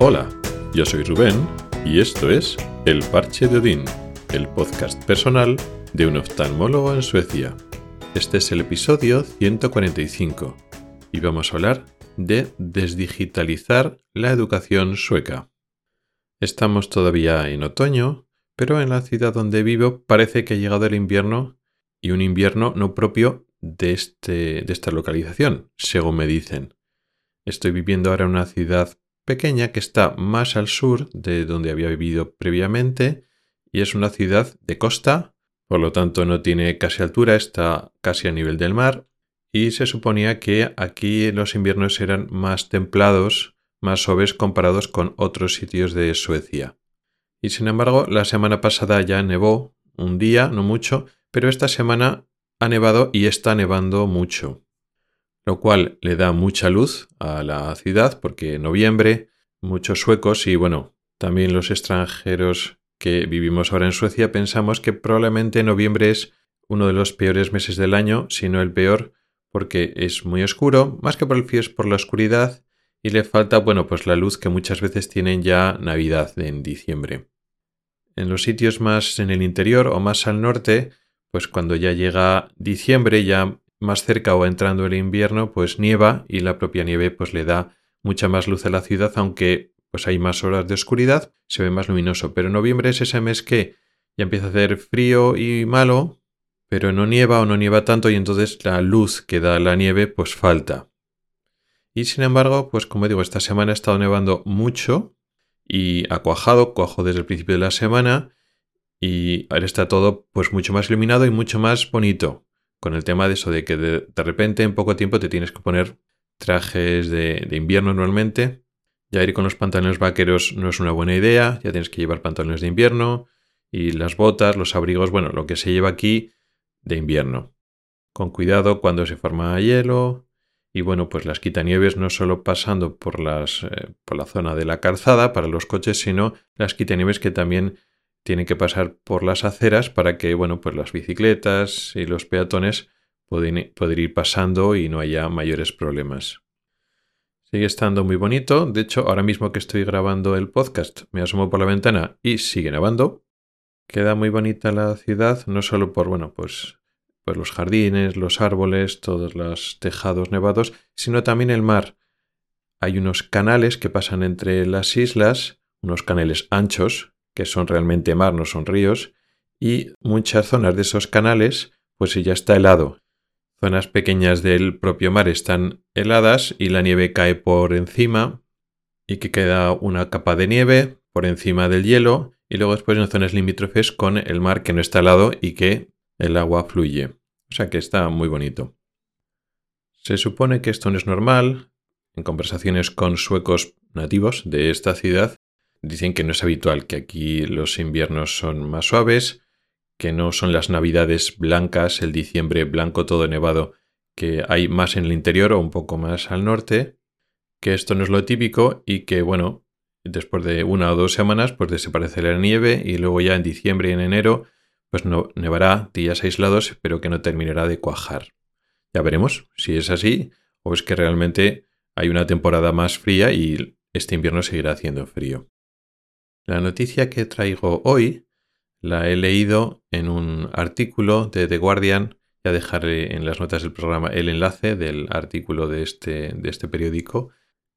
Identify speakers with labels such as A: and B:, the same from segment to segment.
A: Hola, yo soy Rubén y esto es El Parche de Odín, el podcast personal de un oftalmólogo en Suecia. Este es el episodio 145 y vamos a hablar de desdigitalizar la educación sueca. Estamos todavía en otoño, pero en la ciudad donde vivo parece que ha llegado el invierno y un invierno no propio de, este, de esta localización, según me dicen. Estoy viviendo ahora en una ciudad pequeña que está más al sur de donde había vivido previamente y es una ciudad de costa, por lo tanto no tiene casi altura, está casi a nivel del mar. Y se suponía que aquí los inviernos eran más templados, más suaves comparados con otros sitios de Suecia. Y sin embargo, la semana pasada ya nevó, un día, no mucho, pero esta semana ha nevado y está nevando mucho, lo cual le da mucha luz a la ciudad porque en noviembre muchos suecos y bueno, también los extranjeros que vivimos ahora en Suecia pensamos que probablemente noviembre es uno de los peores meses del año, si no el peor, porque es muy oscuro, más que por el frío es por la oscuridad y le falta, bueno, pues la luz que muchas veces tienen ya Navidad en diciembre. En los sitios más en el interior o más al norte, pues cuando ya llega diciembre, ya más cerca o entrando el invierno, pues nieva y la propia nieve pues le da mucha más luz a la ciudad, aunque pues hay más horas de oscuridad, se ve más luminoso. Pero noviembre es ese mes que ya empieza a hacer frío y malo, pero no nieva o no nieva tanto y entonces la luz que da la nieve pues falta. Y sin embargo, pues como digo, esta semana ha estado nevando mucho y ha cuajado, cuajo desde el principio de la semana y ahora está todo pues mucho más iluminado y mucho más bonito. Con el tema de eso de que de, repente en poco tiempo te tienes que poner trajes de, invierno normalmente. Ya ir con los pantalones vaqueros no es una buena idea, ya tienes que llevar pantalones de invierno y las botas, los abrigos, bueno, lo que se lleva aquí de invierno. Con cuidado cuando se forma hielo y bueno, pues las quitanieves no solo pasando por, las, eh, por la zona de la calzada para los coches, sino las quitanieves que también tienen que pasar por las aceras para que, bueno, pues las bicicletas y los peatones pueden, pueden ir pasando y no haya mayores problemas. Sigue estando muy bonito. De hecho, ahora mismo que estoy grabando el podcast, me asomo por la ventana y sigue nevando. Queda muy bonita la ciudad, no solo por, bueno, pues, pues los jardines, los árboles, todos los tejados nevados, sino también el mar. Hay unos canales que pasan entre las islas, unos canales anchos, que son realmente mar, no son ríos, y muchas zonas de esos canales, pues ya está helado. Zonas pequeñas del propio mar están heladas y la nieve cae por encima y que queda una capa de nieve por encima del hielo y luego después en zonas limítrofes con el mar que no está helado y que el agua fluye. O sea que está muy bonito. Se supone que esto no es normal. En conversaciones con suecos nativos de esta ciudad Dicen que no es habitual, que aquí los inviernos son más suaves, que no son las navidades blancas, el diciembre blanco todo nevado, que hay más en el interior o un poco más al norte, que esto no es lo típico y que, bueno, después de una o dos semanas, pues desaparecerá la nieve y luego ya en diciembre y en enero, pues no nevará días aislados, pero que no terminará de cuajar. Ya veremos si es así o es que realmente hay una temporada más fría y este invierno seguirá haciendo frío. La noticia que traigo hoy la he leído en un artículo de The Guardian. Ya dejaré en las notas del programa el enlace del artículo de este, de este periódico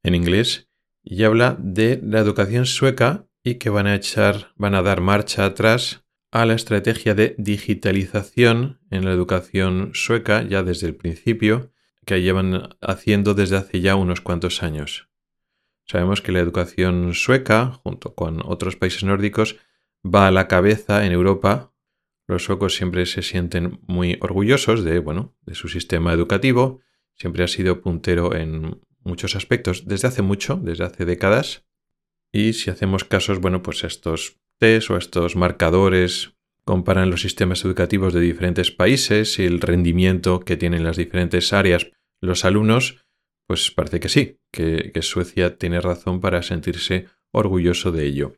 A: en inglés. Y habla de la educación sueca y que van a echar, van a dar marcha atrás a la estrategia de digitalización en la educación sueca ya desde el principio, que llevan haciendo desde hace ya unos cuantos años. Sabemos que la educación sueca, junto con otros países nórdicos, va a la cabeza en Europa. Los suecos siempre se sienten muy orgullosos de, bueno, de su sistema educativo. Siempre ha sido puntero en muchos aspectos desde hace mucho, desde hace décadas. Y si hacemos casos, bueno, pues estos test o estos marcadores comparan los sistemas educativos de diferentes países y el rendimiento que tienen las diferentes áreas los alumnos, pues parece que sí, que, Suecia tiene razón para sentirse orgulloso de ello.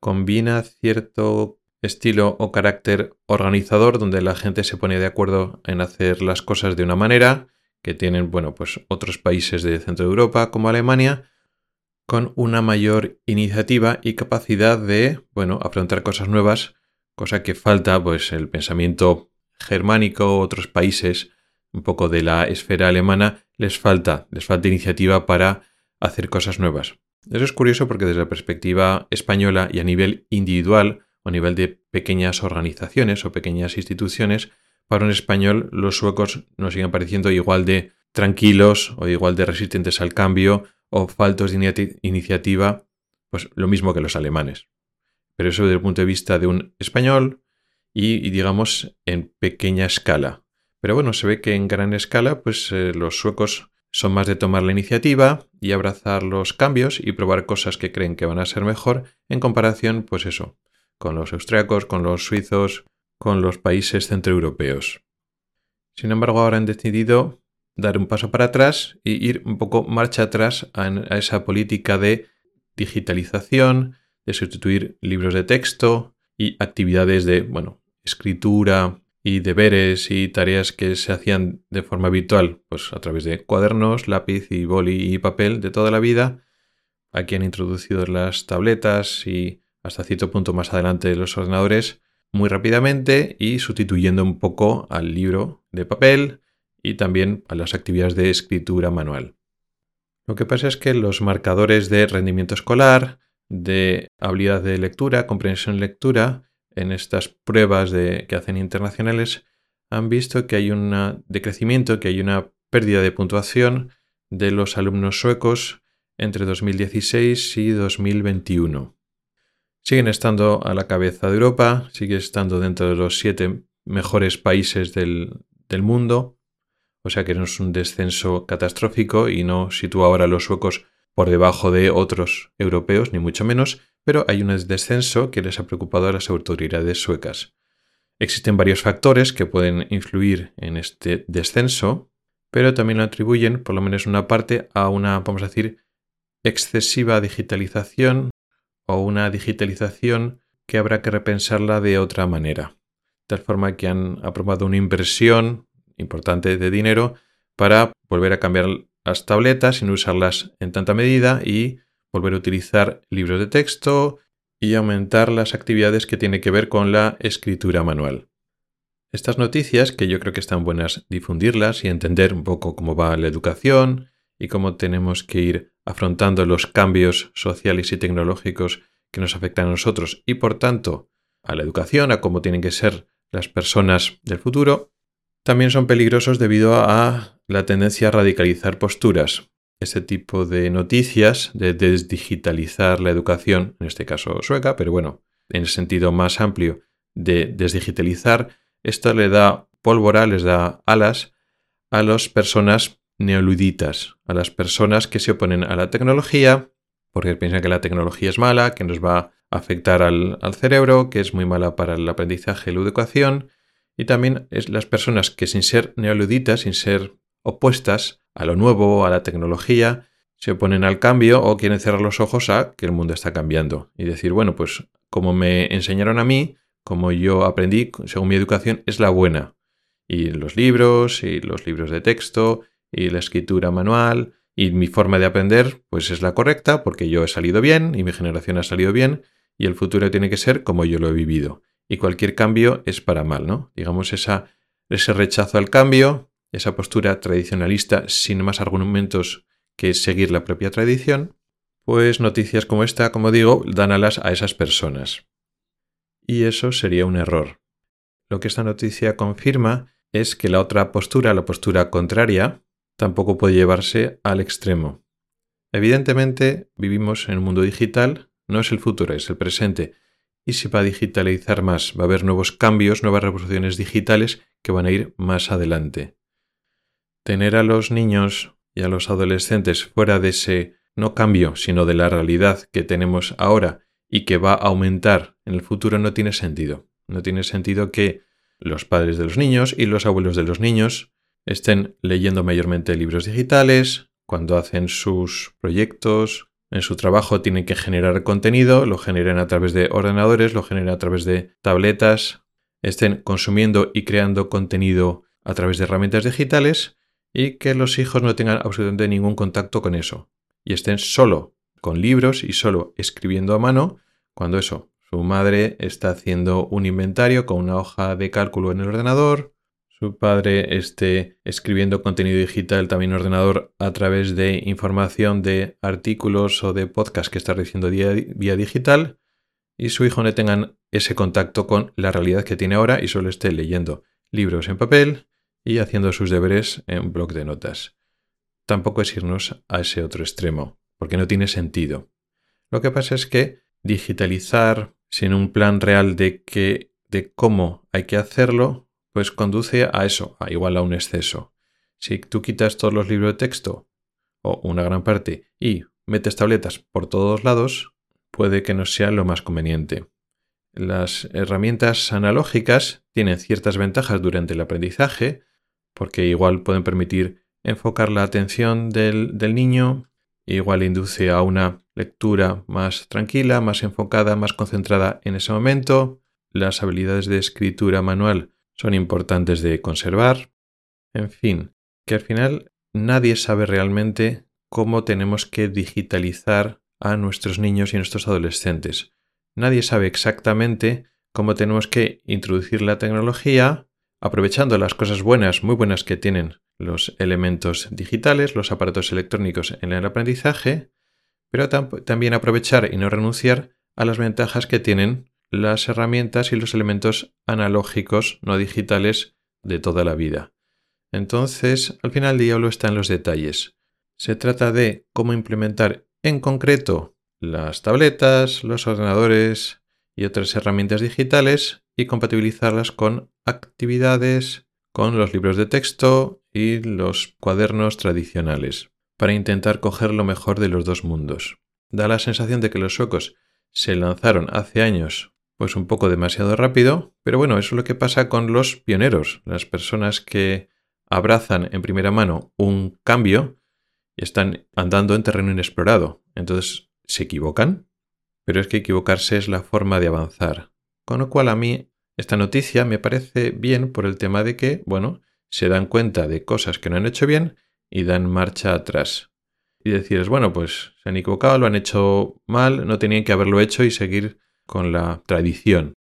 A: Combina cierto estilo o carácter organizador donde la gente se pone de acuerdo en hacer las cosas de una manera que tienen, bueno, pues otros países de Centro de Europa como Alemania, con una mayor iniciativa y capacidad de, bueno, afrontar cosas nuevas, cosa que falta, pues, el pensamiento germánico, otros países, un poco de la esfera alemana, les falta, les falta iniciativa para hacer cosas nuevas. Eso es curioso porque desde la perspectiva española y a nivel individual o a nivel de pequeñas organizaciones o pequeñas instituciones, para un español los suecos nos siguen pareciendo igual de tranquilos o igual de resistentes al cambio o faltos de iniciativa, pues lo mismo que los alemanes. Pero eso desde el punto de vista de un español y, digamos en pequeña escala. Pero bueno, se ve que en gran escala, pues eh, los suecos son más de tomar la iniciativa y abrazar los cambios y probar cosas que creen que van a ser mejor en comparación, pues eso, con los austriacos, con los suizos, con los países centroeuropeos. Sin embargo, ahora han decidido dar un paso para atrás y ir un poco marcha atrás a, esa política de digitalización, de sustituir libros de texto y actividades de, bueno, escritura, y deberes y tareas que se hacían de forma virtual, pues a través de cuadernos, lápiz y boli y papel de toda la vida. Aquí han introducido las tabletas y hasta cierto punto más adelante los ordenadores muy rápidamente y sustituyendo un poco al libro de papel y también a las actividades de escritura manual. Lo que pasa es que los marcadores de rendimiento escolar, de habilidad de lectura, comprensión lectura, en estas pruebas de, que hacen internacionales han visto que hay un decrecimiento, que hay una pérdida de puntuación de los alumnos suecos entre 2016 y 2021. Siguen estando a la cabeza de Europa, sigue estando dentro de los siete mejores países del, del mundo, o sea que no es un descenso catastrófico y no sitúa ahora a los suecos por debajo de otros europeos, ni mucho menos, pero hay un descenso que les ha preocupado a las autoridades suecas. Existen varios factores que pueden influir en este descenso, pero también lo atribuyen, por lo menos una parte, a una, vamos a decir, excesiva digitalización o una digitalización que habrá que repensarla de otra manera. De tal forma que han aprobado una inversión importante de dinero para volver a cambiar las tabletas no usarlas en tanta medida y volver a utilizar libros de texto y aumentar las actividades que tienen que ver con la escritura manual. Estas noticias, que yo creo que están buenas difundirlas y entender un poco cómo va la educación y cómo tenemos que ir afrontando los cambios sociales y tecnológicos que nos afectan a nosotros y por tanto a la educación, a cómo tienen que ser las personas del futuro, también son peligrosos debido a la tendencia a radicalizar posturas, este tipo de noticias de desdigitalizar la educación, en este caso sueca, pero bueno, en el sentido más amplio de desdigitalizar, esto le da pólvora, les da alas a las personas neoluditas, a las personas que se oponen a la tecnología, porque piensan que la tecnología es mala, que nos va a afectar al, al cerebro, que es muy mala para el aprendizaje y la educación, y también es las personas que sin ser neoluditas, sin ser opuestas a lo nuevo, a la tecnología, se oponen al cambio o quieren cerrar los ojos a que el mundo está cambiando y decir, bueno, pues como me enseñaron a mí, como yo aprendí, según mi educación, es la buena. Y los libros, y los libros de texto, y la escritura manual, y mi forma de aprender, pues es la correcta, porque yo he salido bien, y mi generación ha salido bien, y el futuro tiene que ser como yo lo he vivido. Y cualquier cambio es para mal, ¿no? Digamos, esa, ese rechazo al cambio, esa postura tradicionalista sin más argumentos que seguir la propia tradición, pues noticias como esta, como digo, dan alas a esas personas. Y eso sería un error. Lo que esta noticia confirma es que la otra postura, la postura contraria, tampoco puede llevarse al extremo. Evidentemente, vivimos en un mundo digital, no es el futuro, es el presente, y se va a digitalizar más, va a haber nuevos cambios, nuevas revoluciones digitales que van a ir más adelante tener a los niños y a los adolescentes fuera de ese no cambio, sino de la realidad que tenemos ahora y que va a aumentar en el futuro no tiene sentido. No tiene sentido que los padres de los niños y los abuelos de los niños estén leyendo mayormente libros digitales, cuando hacen sus proyectos, en su trabajo tienen que generar contenido, lo generan a través de ordenadores, lo generan a través de tabletas, estén consumiendo y creando contenido a través de herramientas digitales y que los hijos no tengan absolutamente ningún contacto con eso. Y estén solo con libros y solo escribiendo a mano, cuando eso, su madre está haciendo un inventario con una hoja de cálculo en el ordenador, su padre esté escribiendo contenido digital también en ordenador a través de información de artículos o de podcast que está recibiendo vía digital y su hijo no tengan ese contacto con la realidad que tiene ahora y solo esté leyendo libros en papel y haciendo sus deberes en un blog de notas. Tampoco es irnos a ese otro extremo, porque no tiene sentido. Lo que pasa es que digitalizar sin un plan real de, que, de cómo hay que hacerlo pues conduce a eso, a igual a un exceso. Si tú quitas todos los libros de texto, o una gran parte, y metes tabletas por todos lados, puede que no sea lo más conveniente. Las herramientas analógicas tienen ciertas ventajas durante el aprendizaje, porque igual pueden permitir enfocar la atención del, del niño, igual induce a una lectura más tranquila, más enfocada, más concentrada en ese momento. Las habilidades de escritura manual son importantes de conservar. En fin, que al final nadie sabe realmente cómo tenemos que digitalizar a nuestros niños y nuestros adolescentes. Nadie sabe exactamente cómo tenemos que introducir la tecnología aprovechando las cosas buenas, muy buenas que tienen los elementos digitales, los aparatos electrónicos en el aprendizaje, pero también aprovechar y no renunciar a las ventajas que tienen las herramientas y los elementos analógicos no digitales de toda la vida. Entonces, al final el diablo está en los detalles. Se trata de cómo implementar en concreto las tabletas, los ordenadores y otras herramientas digitales y compatibilizarlas con actividades, con los libros de texto y los cuadernos tradicionales, para intentar coger lo mejor de los dos mundos. Da la sensación de que los suecos se lanzaron hace años pues un poco demasiado rápido, pero bueno, eso es lo que pasa con los pioneros, las personas que abrazan en primera mano un cambio y están andando en terreno inexplorado. Entonces, ¿se equivocan? Pero es que equivocarse es la forma de avanzar. Con lo cual a mí esta noticia me parece bien por el tema de que, bueno, se dan cuenta de cosas que no han hecho bien y dan marcha atrás. Y decir, bueno, pues se han equivocado, lo han hecho mal, no tenían que haberlo hecho y seguir con la tradición.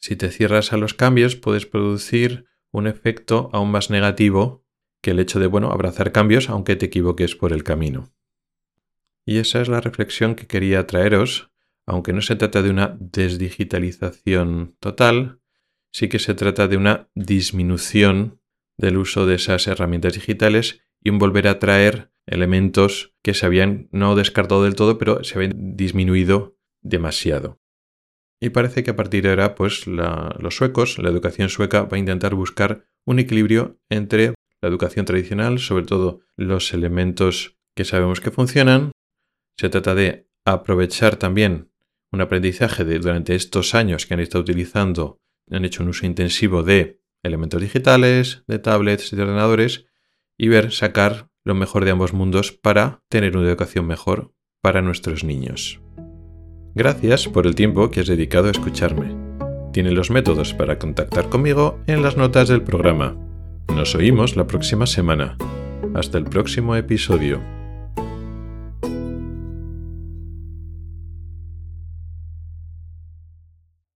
A: Si te cierras a los cambios, puedes producir un efecto aún más negativo que el hecho de, bueno, abrazar cambios aunque te equivoques por el camino. Y esa es la reflexión que quería traeros, aunque no se trata de una desdigitalización total, sí que se trata de una disminución del uso de esas herramientas digitales y un volver a traer elementos que se habían no descartado del todo, pero se habían disminuido demasiado. Y parece que a partir de ahora, pues los suecos, la educación sueca va a intentar buscar un equilibrio entre la educación tradicional, sobre todo los elementos que sabemos que funcionan. Se trata de aprovechar también un aprendizaje de durante estos años que han estado utilizando, han hecho un uso intensivo de elementos digitales, de tablets, de ordenadores, y ver sacar lo mejor de ambos mundos para tener una educación mejor para nuestros niños. Gracias por el tiempo que has dedicado a escucharme. Tiene los métodos para contactar conmigo en las notas del programa. Nos oímos la próxima semana. Hasta el próximo episodio.